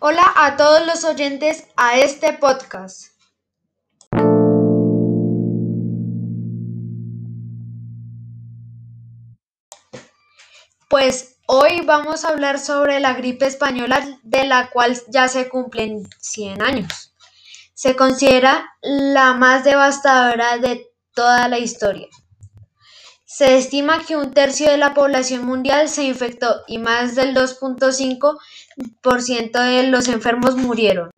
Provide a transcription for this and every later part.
Hola a todos los oyentes a este podcast. Pues hoy vamos a hablar sobre la gripe española de la cual ya se cumplen 100 años. Se considera la más devastadora de toda la historia. Se estima que un tercio de la población mundial se infectó y más del 2.5% de los enfermos murieron.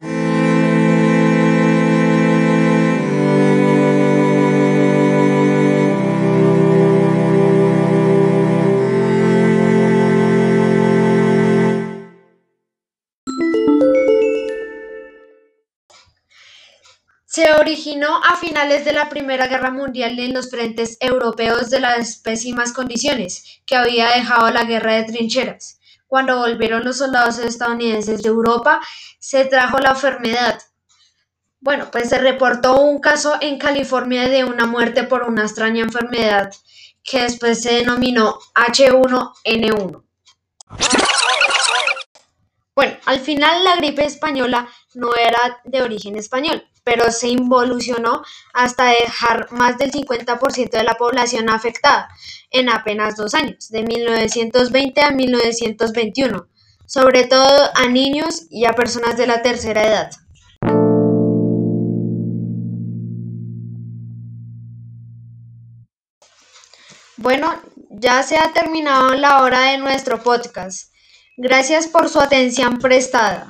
Se originó a finales de la Primera Guerra Mundial en los frentes europeos de las pésimas condiciones que había dejado la guerra de trincheras. Cuando volvieron los soldados estadounidenses de Europa, se trajo la enfermedad. Bueno, pues se reportó un caso en California de una muerte por una extraña enfermedad que después se denominó H1N1. Bueno, al final la gripe española no era de origen español, pero se involucionó hasta dejar más del 50% de la población afectada en apenas dos años, de 1920 a 1921, sobre todo a niños y a personas de la tercera edad. Bueno, ya se ha terminado la hora de nuestro podcast. Gracias por su atención prestada.